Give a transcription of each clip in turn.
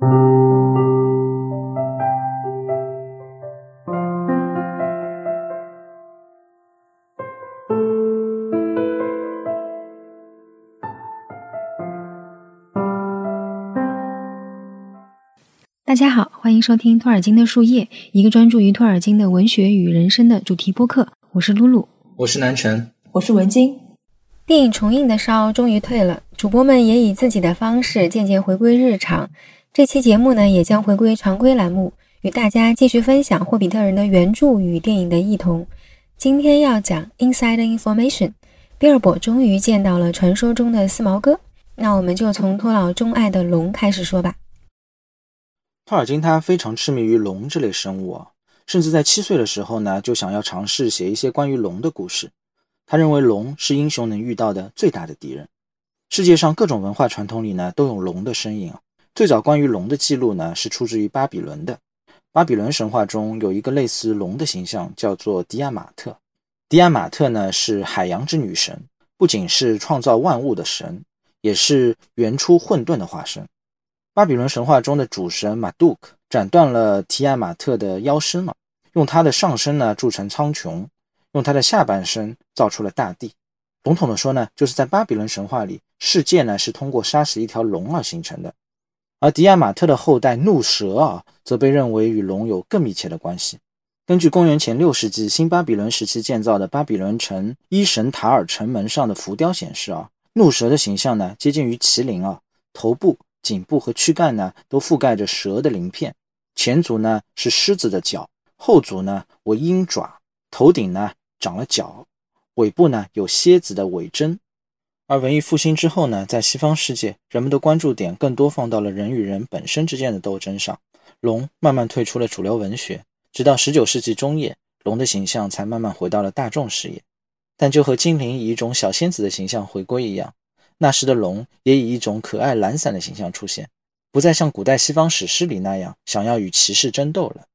大家好，欢迎收听托尔金的树叶，一个专注于托尔金的文学与人生的主题播客。我是露露，我是南辰，我是文晶。电影重映的烧终于退了，主播们也以自己的方式渐渐回归日常。这期节目呢，也将回归常规栏目，与大家继续分享《霍比特人》的原著与电影的异同。今天要讲《Inside Information》，比尔博终于见到了传说中的四毛哥。那我们就从托老钟爱的龙开始说吧。托尔金他非常痴迷于龙这类生物啊，甚至在七岁的时候呢，就想要尝试写一些关于龙的故事。他认为龙是英雄能遇到的最大的敌人。世界上各种文化传统里呢，都有龙的身影啊。最早关于龙的记录呢，是出自于巴比伦的。巴比伦神话中有一个类似龙的形象，叫做迪亚马特。迪亚马特呢，是海洋之女神，不仅是创造万物的神，也是原初混沌的化身。巴比伦神话中的主神马杜克斩断了提亚马特的腰身了，用他的上身呢铸成苍穹，用他的下半身造出了大地。笼统的说呢，就是在巴比伦神话里，世界呢是通过杀死一条龙而形成的。而迪亚马特的后代怒蛇啊，则被认为与龙有更密切的关系。根据公元前六世纪新巴比伦时期建造的巴比伦城伊神塔尔城门上的浮雕显示啊，怒蛇的形象呢接近于麒麟啊，头部。颈部和躯干呢，都覆盖着蛇的鳞片；前足呢是狮子的脚，后足呢为鹰爪，头顶呢长了角，尾部呢有蝎子的尾针。而文艺复兴之后呢，在西方世界，人们的关注点更多放到了人与人本身之间的斗争上，龙慢慢退出了主流文学，直到十九世纪中叶，龙的形象才慢慢回到了大众视野。但就和精灵以一种小仙子的形象回归一样。那时的龙也以一种可爱懒散的形象出现，不再像古代西方史诗里那样想要与骑士争斗了。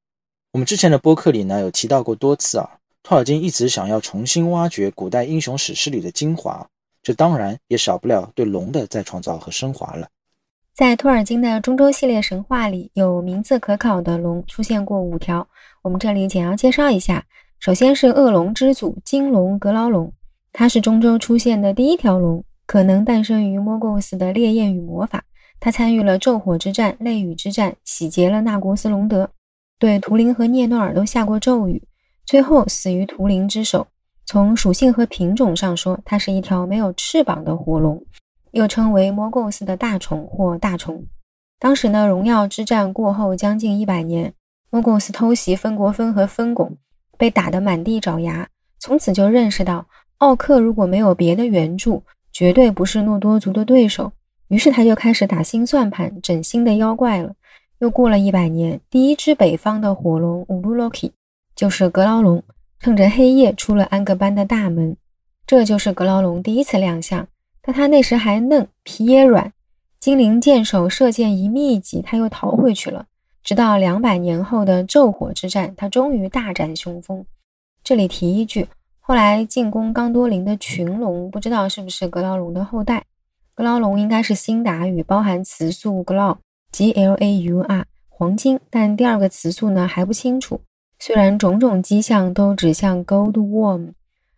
我们之前的播客里呢有提到过多次啊，托尔金一直想要重新挖掘古代英雄史诗里的精华，这当然也少不了对龙的再创造和升华了。在托尔金的中州系列神话里，有名字可考的龙出现过五条，我们这里简要介绍一下。首先是恶龙之祖金龙格劳龙，它是中州出现的第一条龙。可能诞生于莫贡斯的烈焰与魔法，他参与了昼火之战、泪雨之战，洗劫了纳国斯隆德，对图灵和涅诺尔都下过咒语，最后死于图灵之手。从属性和品种上说，它是一条没有翅膀的火龙，又称为莫构斯的大虫或大虫。当时呢，荣耀之战过后将近一百年，莫构斯偷袭芬国芬和芬拱，被打得满地找牙，从此就认识到奥克如果没有别的援助。绝对不是诺多族的对手，于是他就开始打新算盘，整新的妖怪了。又过了一百年，第一只北方的火龙乌鲁洛基，就是格劳龙，趁着黑夜出了安格班的大门。这就是格劳龙第一次亮相，但他那时还嫩，皮也软。精灵箭手射箭一密集，他又逃回去了。直到两百年后的昼火之战，他终于大展雄风。这里提一句。后来进攻刚多林的群龙，不知道是不是格劳龙的后代。格劳龙应该是新达语，包含词素 “glau”（g l a u r） 黄金，但第二个词素呢还不清楚。虽然种种迹象都指向 Gold Worm，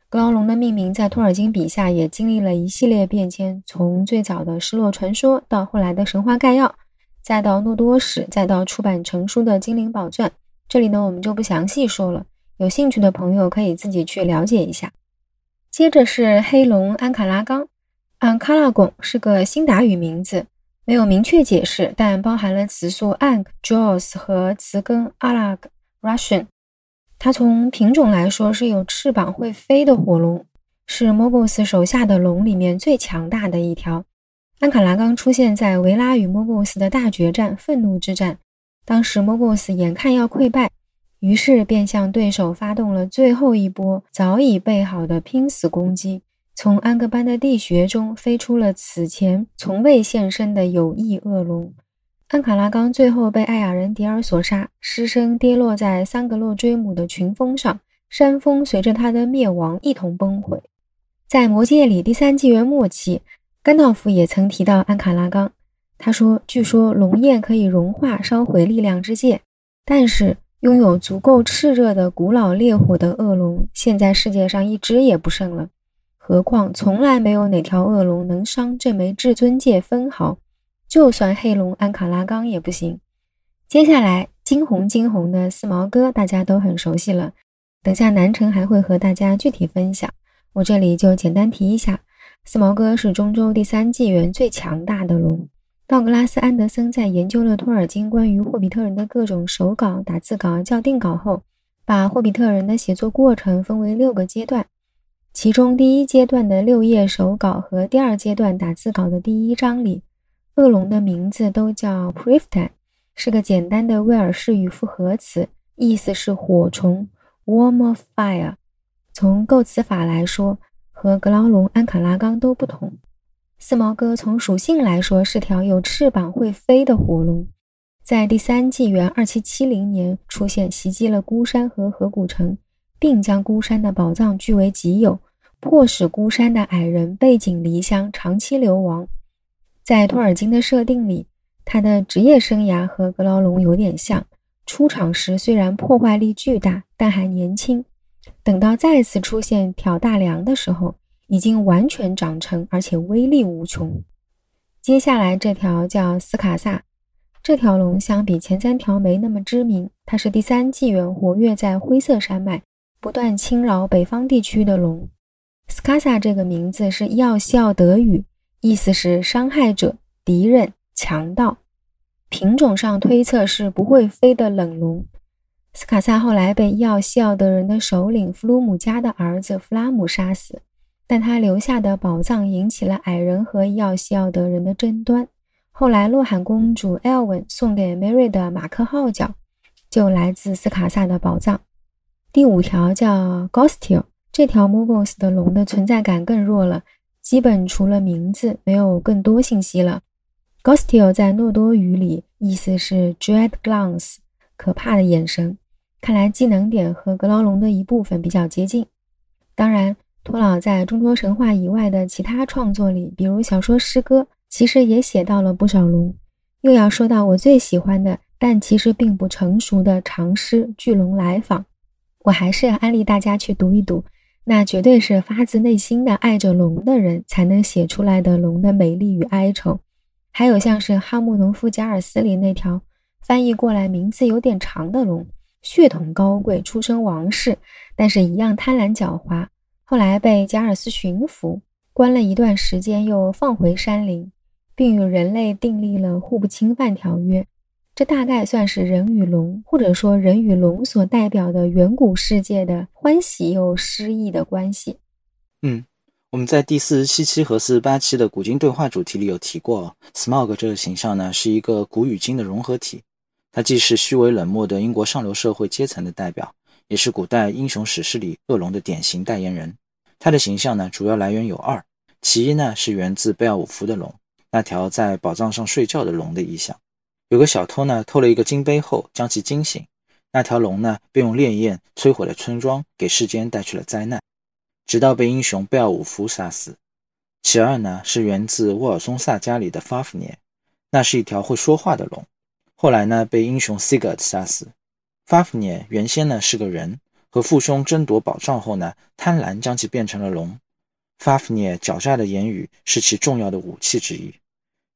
格劳龙的命名在托尔金笔下也经历了一系列变迁，从最早的失落传说，到后来的神话概要，再到诺多史，再到出版成书的精灵宝钻。这里呢，我们就不详细说了。有兴趣的朋友可以自己去了解一下。接着是黑龙安卡拉冈，安卡拉贡是个新达语名字，没有明确解释，但包含了词素 ank jaws 和词根 alag russian。它从品种来说是有翅膀会飞的火龙，是莫构斯手下的龙里面最强大的一条。安卡拉刚出现在维拉与莫构斯的大决战愤怒之战，当时莫构斯眼看要溃败。于是便向对手发动了最后一波早已备好的拼死攻击。从安格班的地穴中飞出了此前从未现身的有翼恶龙。安卡拉冈最后被艾雅人迪尔所杀，尸身跌落在桑格洛追姆的群峰上，山峰随着他的灭亡一同崩毁。在魔戒里第三纪元末期，甘道夫也曾提到安卡拉冈。他说：“据说龙焰可以融化烧毁力量之戒，但是拥有足够炽热的古老烈火的恶龙，现在世界上一只也不剩了。何况从来没有哪条恶龙能伤这枚至尊戒分毫，就算黑龙安卡拉冈也不行。”接下来，惊鸿惊鸿的四毛哥大家都很熟悉了。等下南城还会和大家具体分享，我这里就简单提一下：四毛哥是中州第三纪元最强大的龙。道格拉斯·安德森在研究了托尔金关于霍比特人的各种手稿、打字稿、校订稿后，把霍比特人的写作过程分为六个阶段。其中第一阶段的六页手稿和第二阶段打字稿的第一章里，恶龙的名字都叫 Priftan，是个简单的威尔士语复合词，意思是火虫 （Worm of Fire）。从构词法来说，和格劳龙、安卡拉冈都不同。四毛哥从属性来说是条有翅膀会飞的火龙，在第三纪元二七七零年出现，袭击了孤山和河谷城，并将孤山的宝藏据为己有，迫使孤山的矮人背井离乡，长期流亡。在托尔金的设定里，他的职业生涯和格劳龙有点像，出场时虽然破坏力巨大，但还年轻。等到再次出现挑大梁的时候，已经完全长成，而且威力无穷。接下来这条叫斯卡萨，这条龙相比前三条没那么知名。它是第三纪元活跃在灰色山脉、不断侵扰北方地区的龙。斯卡萨这个名字是伊奥西奥德语，意思是伤害者、敌人、强盗。品种上推测是不会飞的冷龙。斯卡萨后来被伊奥西奥德人的首领弗鲁姆加的儿子弗拉姆杀死。但他留下的宝藏引起了矮人和伊奥西奥德人的争端。后来，洛罕公主艾尔文送给梅瑞的马克号角，就来自斯卡萨的宝藏。第五条叫 Gostil，这条 Mogos 的龙的存在感更弱了，基本除了名字没有更多信息了。Gostil 在诺多语里意思是 Dread Glance，可怕的眼神。看来技能点和格劳龙的一部分比较接近。当然。托老在中国神话以外的其他创作里，比如小说、诗歌，其实也写到了不少龙。又要说到我最喜欢的，但其实并不成熟的长诗《巨龙来访》，我还是要安利大家去读一读。那绝对是发自内心的爱着龙的人才能写出来的龙的美丽与哀愁。还有像是《哈姆农夫贾尔斯》里那条翻译过来名字有点长的龙，血统高贵，出身王室，但是一样贪婪狡猾。后来被加尔斯驯服，关了一段时间，又放回山林，并与人类订立了互不侵犯条约。这大概算是人与龙，或者说人与龙所代表的远古世界的欢喜又诗意的关系。嗯，我们在第四十七期和四十八期的古今对话主题里有提过，Smog 这个形象呢是一个古与今的融合体，它既是虚伪冷漠的英国上流社会阶层的代表。也是古代英雄史诗里恶龙的典型代言人。他的形象呢，主要来源有二：其一呢，是源自贝奥武夫的龙，那条在宝藏上睡觉的龙的意象。有个小偷呢，偷了一个金杯后将其惊醒，那条龙呢，便用烈焰摧毁了村庄，给世间带去了灾难，直到被英雄贝奥武夫杀死。其二呢，是源自沃尔松萨家里的法夫涅，那是一条会说话的龙，后来呢，被英雄 Sigurd 杀死。法夫涅原先呢是个人，和父兄争夺宝藏后呢，贪婪将其变成了龙。法夫涅狡诈的言语是其重要的武器之一。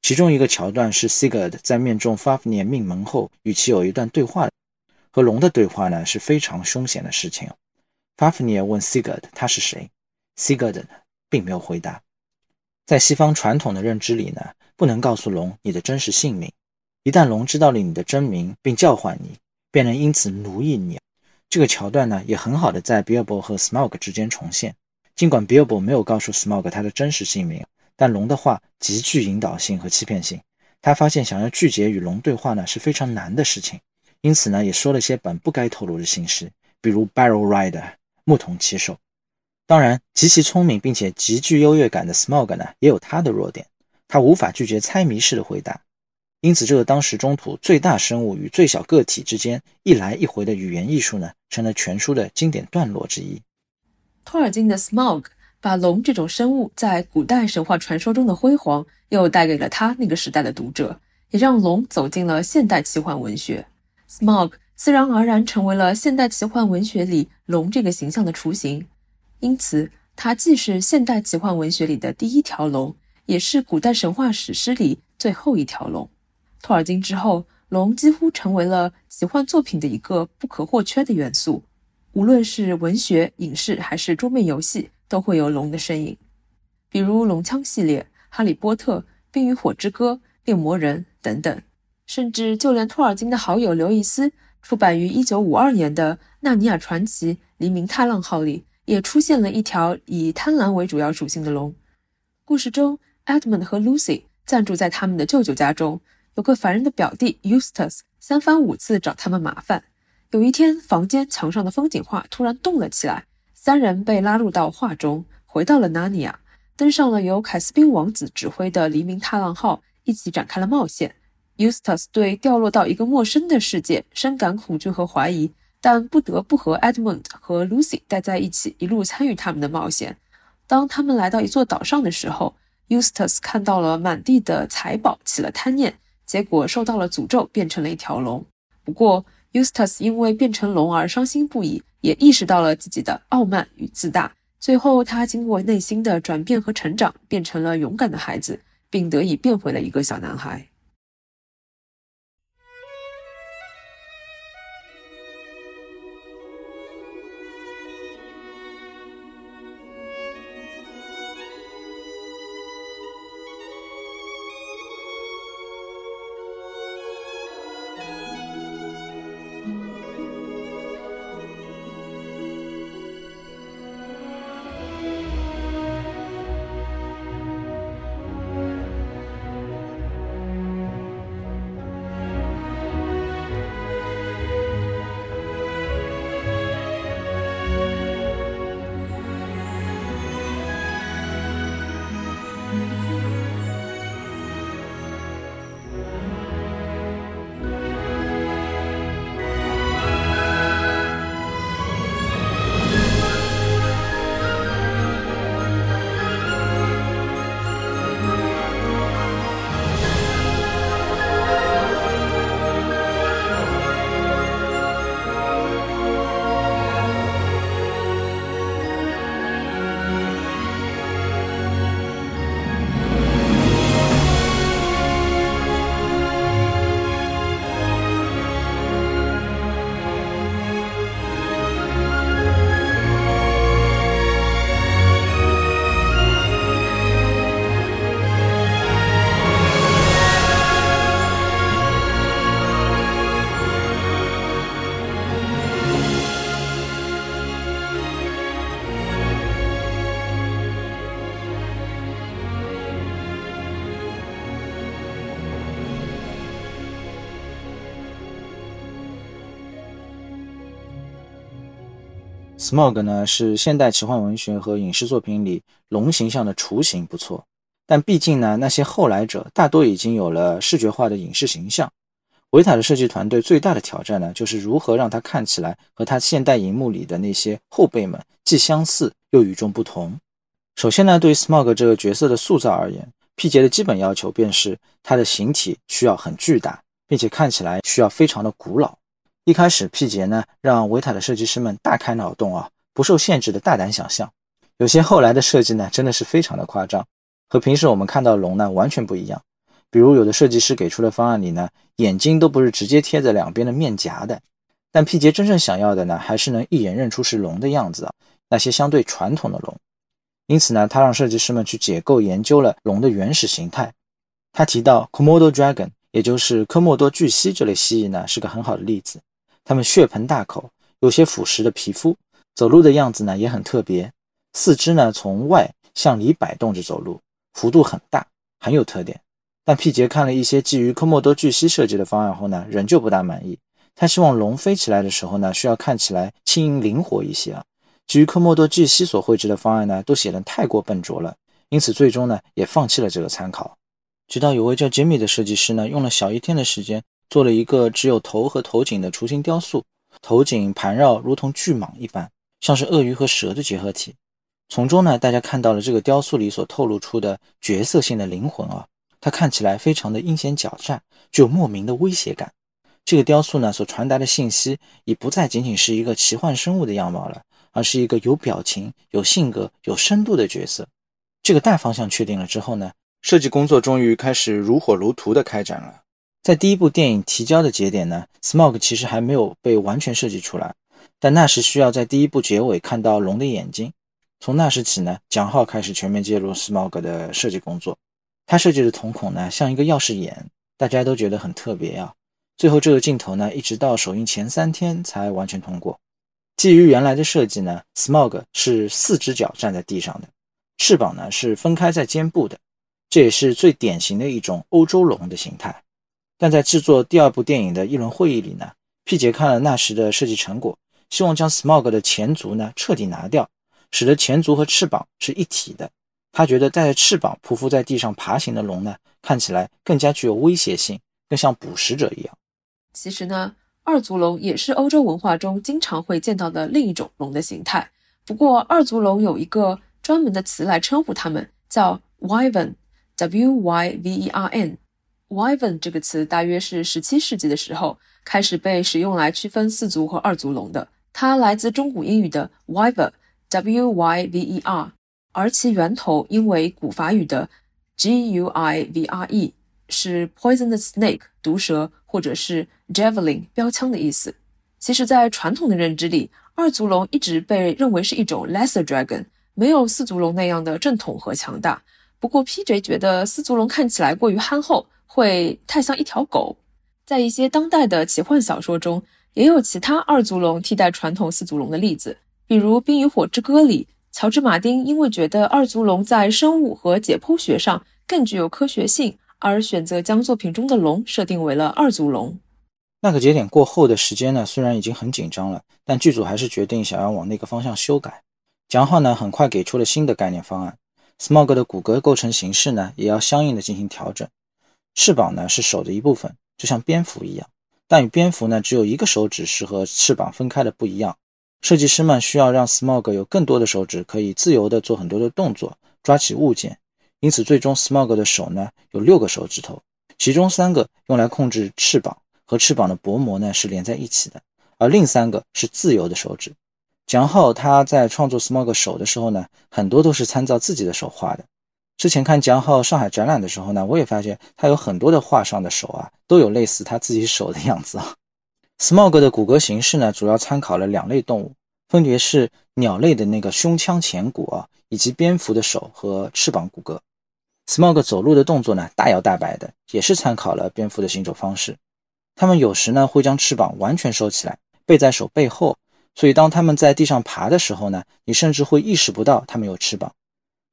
其中一个桥段是 Sigurd 在命中 Fafnir 命门后，与其有一段对话。和龙的对话呢是非常凶险的事情。Fafnir 问 Sigurd 他是谁，Sigurd 并没有回答。在西方传统的认知里呢，不能告诉龙你的真实姓名。一旦龙知道了你的真名并叫唤你。便能因此奴役你。这个桥段呢，也很好的在 Bilbo 和 Smog 之间重现。尽管 Bilbo 没有告诉 Smog 他的真实姓名，但龙的话极具引导性和欺骗性。他发现想要拒绝与龙对话呢是非常难的事情，因此呢，也说了些本不该透露的信息，比如 Barrel Rider 牧童骑手。当然，极其聪明并且极具优越感的 Smog 呢，也有他的弱点，他无法拒绝猜谜式的回答。因此，这个当时中土最大生物与最小个体之间一来一回的语言艺术呢，成了全书的经典段落之一。托尔金的 Smog 把龙这种生物在古代神话传说中的辉煌又带给了他那个时代的读者，也让龙走进了现代奇幻文学。Smog 自然而然成为了现代奇幻文学里龙这个形象的雏形，因此它既是现代奇幻文学里的第一条龙，也是古代神话史诗里最后一条龙。托尔金之后，龙几乎成为了奇幻作品的一个不可或缺的元素，无论是文学、影视还是桌面游戏，都会有龙的身影，比如龙枪系列。《哈利波特》《冰与火之歌》《猎魔人》等等，甚至就连托尔金的好友刘易斯出版于1952年的《纳尼亚传奇：黎明踏浪号》里，也出现了一条以贪婪为主要属性的龙。故事中，Edmund 和 Lucy 暂住在他们的舅舅家中，有个烦人的表弟 Eustace 三番五次找他们麻烦。有一天，房间墙上的风景画突然动了起来，三人被拉入到画中，回到了纳尼亚。登上了由凯斯宾王子指挥的黎明踏浪号，一起展开了冒险。Eustace 对掉落到一个陌生的世界深感恐惧和怀疑，但不得不和 Edmund 和 Lucy 待在一起，一路参与他们的冒险。当他们来到一座岛上的时候，Eustace 看到了满地的财宝，起了贪念，结果受到了诅咒，变成了一条龙。不过，Eustace 因为变成龙而伤心不已，也意识到了自己的傲慢与自大。最后，他经过内心的转变和成长，变成了勇敢的孩子，并得以变回了一个小男孩。Smog 呢是现代奇幻文学和影视作品里龙形象的雏形，不错。但毕竟呢，那些后来者大多已经有了视觉化的影视形象。维塔的设计团队最大的挑战呢，就是如何让他看起来和他现代荧幕里的那些后辈们既相似又与众不同。首先呢，对于 Smog 这个角色的塑造而言，皮杰的基本要求便是他的形体需要很巨大，并且看起来需要非常的古老。一开始，皮杰呢让维塔的设计师们大开脑洞啊，不受限制的大胆想象。有些后来的设计呢，真的是非常的夸张，和平时我们看到龙呢完全不一样。比如有的设计师给出的方案里呢，眼睛都不是直接贴在两边的面颊的。但皮杰真正想要的呢，还是能一眼认出是龙的样子啊，那些相对传统的龙。因此呢，他让设计师们去解构研究了龙的原始形态。他提到 Komodo dragon，也就是科莫多巨蜥这类蜥蜴呢，是个很好的例子。它们血盆大口，有些腐蚀的皮肤，走路的样子呢也很特别。四肢呢从外向里摆动着走路，幅度很大，很有特点。但皮杰看了一些基于科莫多巨蜥设计的方案后呢，仍旧不大满意。他希望龙飞起来的时候呢，需要看起来轻盈灵活一些啊。基于科莫多巨蜥所绘制的方案呢，都显得太过笨拙了，因此最终呢也放弃了这个参考。直到有位叫杰米的设计师呢，用了小一天的时间。做了一个只有头和头颈的雏形雕塑，头颈盘绕如同巨蟒一般，像是鳄鱼和蛇的结合体。从中呢，大家看到了这个雕塑里所透露出的角色性的灵魂啊。它看起来非常的阴险狡诈，具有莫名的威胁感。这个雕塑呢所传达的信息已不再仅仅是一个奇幻生物的样貌了，而是一个有表情、有性格、有深度的角色。这个大方向确定了之后呢，设计工作终于开始如火如荼的开展了。在第一部电影提交的节点呢，Smog 其实还没有被完全设计出来，但那时需要在第一部结尾看到龙的眼睛。从那时起呢，蒋浩开始全面介入 Smog 的设计工作。他设计的瞳孔呢像一个钥匙眼，大家都觉得很特别啊。最后这个镜头呢，一直到首映前三天才完全通过。基于原来的设计呢，Smog 是四只脚站在地上的，翅膀呢是分开在肩部的，这也是最典型的一种欧洲龙的形态。但在制作第二部电影的一轮会议里呢，皮杰看了那时的设计成果，希望将 Smog 的前足呢彻底拿掉，使得前足和翅膀是一体的。他觉得带着翅膀匍匐在地上爬行的龙呢，看起来更加具有威胁性，更像捕食者一样。其实呢，二足龙也是欧洲文化中经常会见到的另一种龙的形态。不过，二足龙有一个专门的词来称呼它们，叫 wyvern，w-y-v-e-r-n。Wyvern 这个词大约是17世纪的时候开始被使用来区分四足和二足龙的。它来自中古英语的 wyver，w-y-v-e-r，而其源头因为古法语的 g-u-i-v-r-e。是 poisonous snake 毒蛇，或者是 javelin 标枪的意思。其实，在传统的认知里，二足龙一直被认为是一种 lesser dragon，没有四足龙那样的正统和强大。不过，P.J. 觉得四足龙看起来过于憨厚，会太像一条狗。在一些当代的奇幻小说中，也有其他二足龙替代传统四足龙的例子，比如《冰与火之歌》里，乔治·马丁因为觉得二足龙在生物和解剖学上更具有科学性。而选择将作品中的龙设定为了二足龙。那个节点过后的时间呢，虽然已经很紧张了，但剧组还是决定想要往那个方向修改。蒋浩呢，很快给出了新的概念方案。Smog 的骨骼构成形式呢，也要相应的进行调整。翅膀呢是手的一部分，就像蝙蝠一样，但与蝙蝠呢只有一个手指是和翅膀分开的不一样。设计师们需要让 Smog 有更多的手指，可以自由的做很多的动作，抓起物件。因此，最终 Smog 的手呢有六个手指头，其中三个用来控制翅膀，和翅膀的薄膜呢是连在一起的，而另三个是自由的手指。蒋浩他在创作 Smog 手的时候呢，很多都是参照自己的手画的。之前看江浩上海展览的时候呢，我也发现他有很多的画上的手啊，都有类似他自己手的样子啊。Smog 的骨骼形式呢，主要参考了两类动物，分别是鸟类的那个胸腔前骨啊，以及蝙蝠的手和翅膀骨骼。Smog 走路的动作呢，大摇大摆的，也是参考了蝙蝠的行走方式。它们有时呢会将翅膀完全收起来，背在手背后，所以当它们在地上爬的时候呢，你甚至会意识不到它们有翅膀。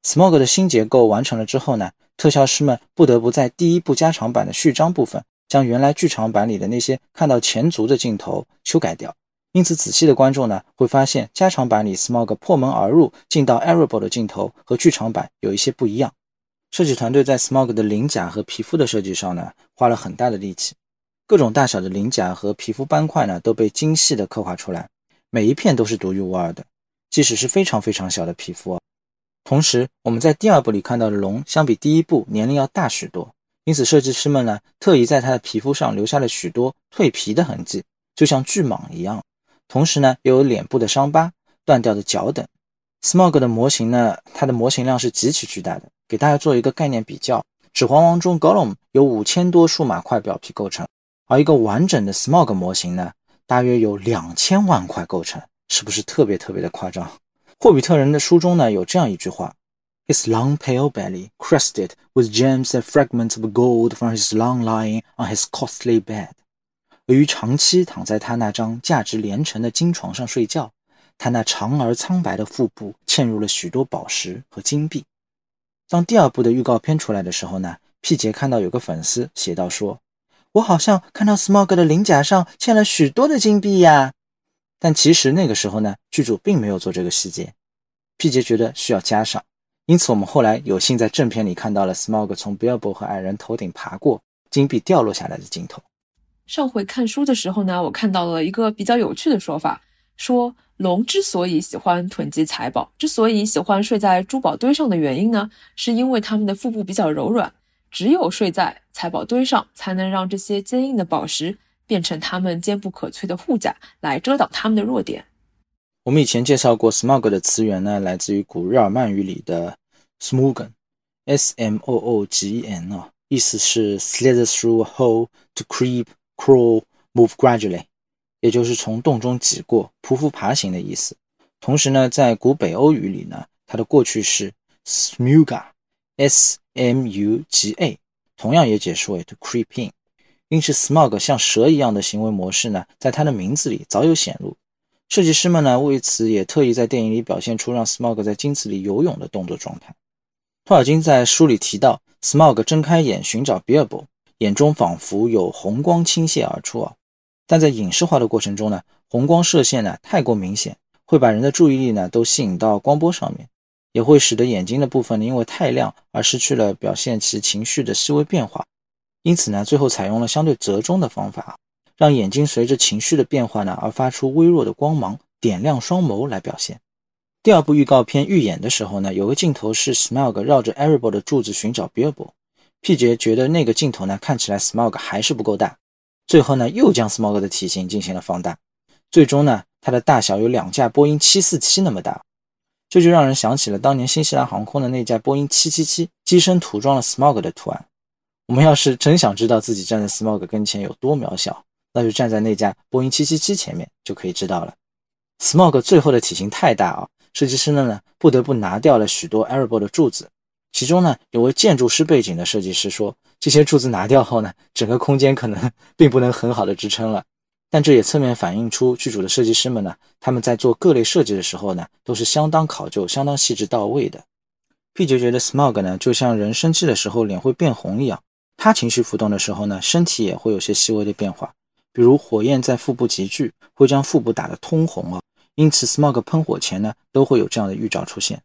Smog 的新结构完成了之后呢，特效师们不得不在第一部加长版的序章部分，将原来剧场版里的那些看到前足的镜头修改掉。因此，仔细的观众呢会发现，加长版里 Smog 破门而入进到 Arable 的镜头和剧场版有一些不一样。设计团队在 Smog 的鳞甲和皮肤的设计上呢，花了很大的力气。各种大小的鳞甲和皮肤斑块呢，都被精细的刻画出来，每一片都是独一无二的，即使是非常非常小的皮肤。同时，我们在第二部里看到的龙，相比第一部年龄要大许多，因此设计师们呢，特意在它的皮肤上留下了许多蜕皮的痕迹，就像巨蟒一样。同时呢，又有脸部的伤疤、断掉的脚等。Smog 的模型呢，它的模型量是极其巨大的。给大家做一个概念比较，《指环王》中 Gollum 由五千多数码块表皮构成，而一个完整的 Smog 模型呢，大约有两千万块构成，是不是特别特别的夸张？霍比特人的书中呢有这样一句话：“His long pale belly crested with gems and fragments of gold from his long lying on his costly bed。”由于长期躺在他那张价值连城的金床上睡觉，他那长而苍白的腹部嵌入了许多宝石和金币。当第二部的预告片出来的时候呢，皮杰看到有个粉丝写道说：“我好像看到 Smog 的鳞甲上嵌了许多的金币呀。”但其实那个时候呢，剧组并没有做这个细节。皮杰觉得需要加上，因此我们后来有幸在正片里看到了 Smog 从 Bilbo 和矮人头顶爬过，金币掉落下来的镜头。上回看书的时候呢，我看到了一个比较有趣的说法，说。龙之所以喜欢囤积财宝，之所以喜欢睡在珠宝堆上的原因呢，是因为它们的腹部比较柔软，只有睡在财宝堆上，才能让这些坚硬的宝石变成他们坚不可摧的护甲，来遮挡他们的弱点。我们以前介绍过，smog 的词源呢，来自于古日耳曼语里的 smogen，s m o o g e n 啊，意思是 slither through a hole to creep, crawl, move gradually，也就是从洞中挤过、匍匐爬行的意思。同时呢，在古北欧语里呢，它的过去式 smuga，s m u g a，同样也解释为 to creep in。因此，smog 像蛇一样的行为模式呢，在它的名字里早有显露。设计师们呢，为此也特意在电影里表现出让 smog 在镜子里游泳的动作状态。托尔金在书里提到，smog 睁开眼寻找 b i l b o 眼中仿佛有红光倾泻而出啊。但在影视化的过程中呢，红光射线呢太过明显，会把人的注意力呢都吸引到光波上面。也会使得眼睛的部分呢因为太亮而失去了表现其情绪的细微变化，因此呢，最后采用了相对折中的方法，让眼睛随着情绪的变化呢而发出微弱的光芒，点亮双眸来表现。第二部预告片预演的时候呢，有个镜头是 Smog 绕着 Erebor 的柱子寻找 Bilbo。P 杰觉得那个镜头呢看起来 Smog 还是不够大，最后呢又将 Smog 的体型进行了放大，最终呢它的大小有两架波音747那么大。这就让人想起了当年新西兰航空的那架波音777，机身涂装了 Smog 的图案。我们要是真想知道自己站在 Smog 跟前有多渺小，那就站在那架波音777前面就可以知道了。Smog 最后的体型太大啊，设计师们呢不得不拿掉了许多 Erebor 的柱子。其中呢有位建筑师背景的设计师说，这些柱子拿掉后呢，整个空间可能 并不能很好的支撑了。但这也侧面反映出剧组的设计师们呢，他们在做各类设计的时候呢，都是相当考究、相当细致到位的。P 杰觉得 Smog 呢，就像人生气的时候脸会变红一样，他情绪浮动的时候呢，身体也会有些细微的变化，比如火焰在腹部集聚，会将腹部打得通红啊。因此，Smog 喷火前呢，都会有这样的预兆出现。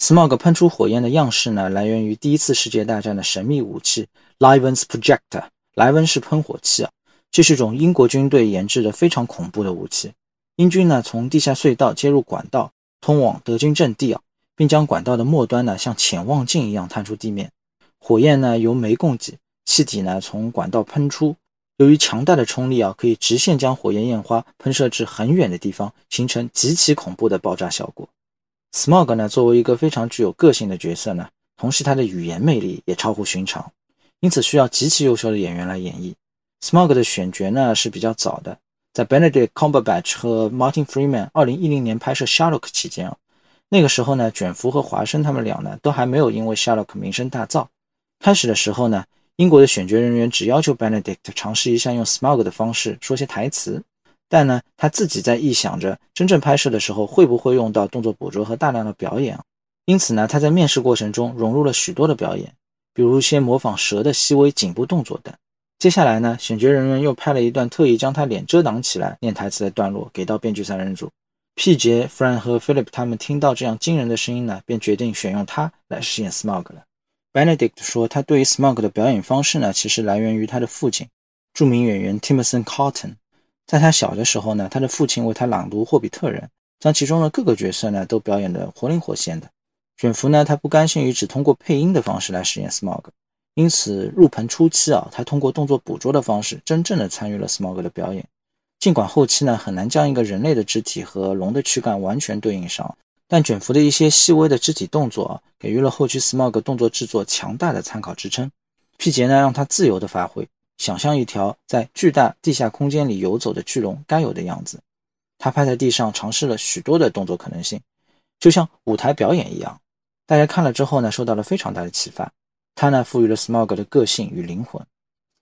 Smog 喷出火焰的样式呢，来源于第一次世界大战的神秘武器 Liven's Projector，莱文式喷火器啊。这是种英国军队研制的非常恐怖的武器。英军呢，从地下隧道接入管道，通往德军阵地啊，并将管道的末端呢，像潜望镜一样探出地面。火焰呢，由煤供给，气体呢，从管道喷出。由于强大的冲力啊，可以直线将火焰焰花喷射至很远的地方，形成极其恐怖的爆炸效果。Smog 呢，作为一个非常具有个性的角色呢，同时他的语言魅力也超乎寻常，因此需要极其优秀的演员来演绎。Smog 的选角呢是比较早的，在 Benedict Cumberbatch 和 Martin Freeman 二零一零年拍摄 Sherlock 期间啊，那个时候呢，卷福和华生他们俩呢都还没有因为 Sherlock 名声大噪。开始的时候呢，英国的选角人员只要求 Benedict 尝试一下用 Smog 的方式说些台词，但呢，他自己在臆想着真正拍摄的时候会不会用到动作捕捉和大量的表演，因此呢，他在面试过程中融入了许多的表演，比如一些模仿蛇的细微颈部动作等。接下来呢，选角人员又拍了一段特意将他脸遮挡起来念台词的段落，给到编剧三人组。P 杰、Fran 和 Philip 他们听到这样惊人的声音呢，便决定选用他来饰演 Smog 了。Benedict 说，他对于 Smog 的表演方式呢，其实来源于他的父亲，著名演员 Timothy Carton。在他小的时候呢，他的父亲为他朗读《霍比特人》，将其中的各个角色呢都表演得活灵活现的。卷福呢，他不甘心于只通过配音的方式来饰演 Smog。因此，入棚初期啊，他通过动作捕捉的方式，真正的参与了 Smog 的表演。尽管后期呢，很难将一个人类的肢体和龙的躯干完全对应上，但卷福的一些细微的肢体动作，给予了后期 Smog 动作制作强大的参考支撑。皮杰呢，让他自由的发挥，想象一条在巨大地下空间里游走的巨龙该有的样子。他趴在地上，尝试了许多的动作可能性，就像舞台表演一样。大家看了之后呢，受到了非常大的启发。他呢，赋予了 Smog 的个性与灵魂。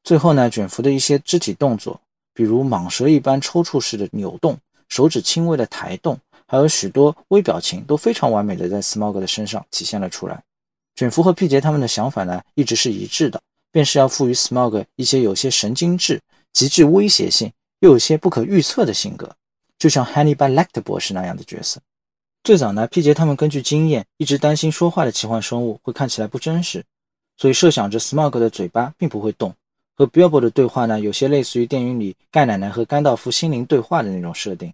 最后呢，卷福的一些肢体动作，比如蟒蛇一般抽搐式的扭动、手指轻微的抬动，还有许多微表情，都非常完美的在 Smog 的身上体现了出来。卷福和 P 杰他们的想法呢，一直是一致的，便是要赋予 Smog 一些有些神经质、极具威胁性，又有些不可预测的性格，就像 Hannibal Lecter 博士那样的角色。最早呢，P 杰他们根据经验，一直担心说话的奇幻生物会看起来不真实。所以设想着 Smog 的嘴巴并不会动，和 Bilbo 的对话呢，有些类似于电影里盖奶奶和甘道夫心灵对话的那种设定。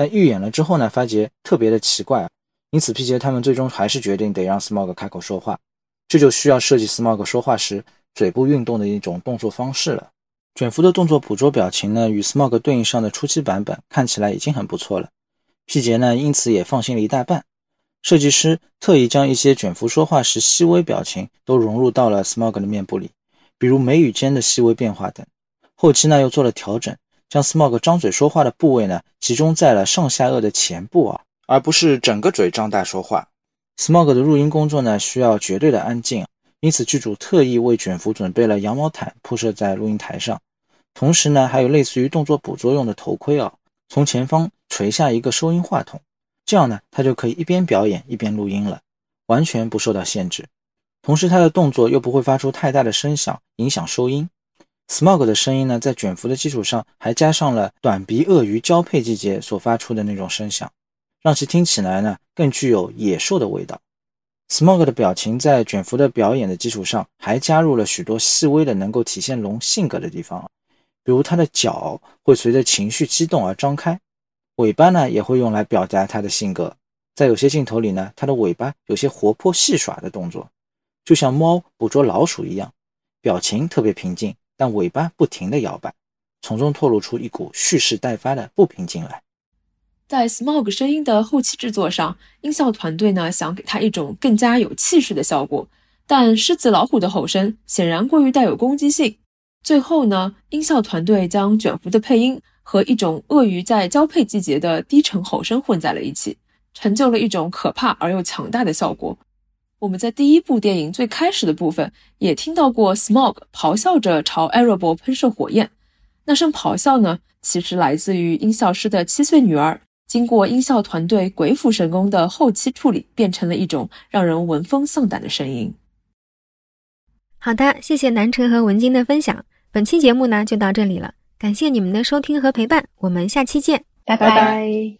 但预演了之后呢，发觉特别的奇怪，因此皮杰他们最终还是决定得让 Smog 开口说话。这就需要设计 Smog 说话时嘴部运动的一种动作方式了。卷福的动作捕捉表情呢，与 Smog 对应上的初期版本看起来已经很不错了。皮杰呢，因此也放心了一大半。设计师特意将一些卷福说话时细微表情都融入到了 Smog 的面部里，比如眉宇间的细微变化等。后期呢，又做了调整，将 Smog 张嘴说话的部位呢，集中在了上下颚的前部啊，而不是整个嘴张大说话。Smog 的录音工作呢，需要绝对的安静，因此剧组特意为卷福准备了羊毛毯铺设在录音台上，同时呢，还有类似于动作捕捉用的头盔啊，从前方垂下一个收音话筒。这样呢，他就可以一边表演一边录音了，完全不受到限制。同时，他的动作又不会发出太大的声响，影响收音。Smog 的声音呢，在卷福的基础上，还加上了短鼻鳄鱼交配季节所发出的那种声响，让其听起来呢更具有野兽的味道。Smog 的表情在卷福的表演的基础上，还加入了许多细微的能够体现龙性格的地方，比如它的脚会随着情绪激动而张开。尾巴呢也会用来表达它的性格，在有些镜头里呢，它的尾巴有些活泼戏耍的动作，就像猫捕捉老鼠一样，表情特别平静，但尾巴不停地摇摆，从中透露出一股蓄势待发的不平静来。在 Smog 声音的后期制作上，音效团队呢想给它一种更加有气势的效果，但狮子老虎的吼声显然过于带有攻击性，最后呢，音效团队将卷福的配音。和一种鳄鱼在交配季节的低沉吼声混在了一起，成就了一种可怕而又强大的效果。我们在第一部电影最开始的部分也听到过 Smog 咆哮着朝 a r a b 喷射火焰，那声咆哮呢，其实来自于音效师的七岁女儿，经过音效团队鬼斧神工的后期处理，变成了一种让人闻风丧胆的声音。好的，谢谢南城和文晶的分享，本期节目呢就到这里了。感谢你们的收听和陪伴，我们下期见，拜拜。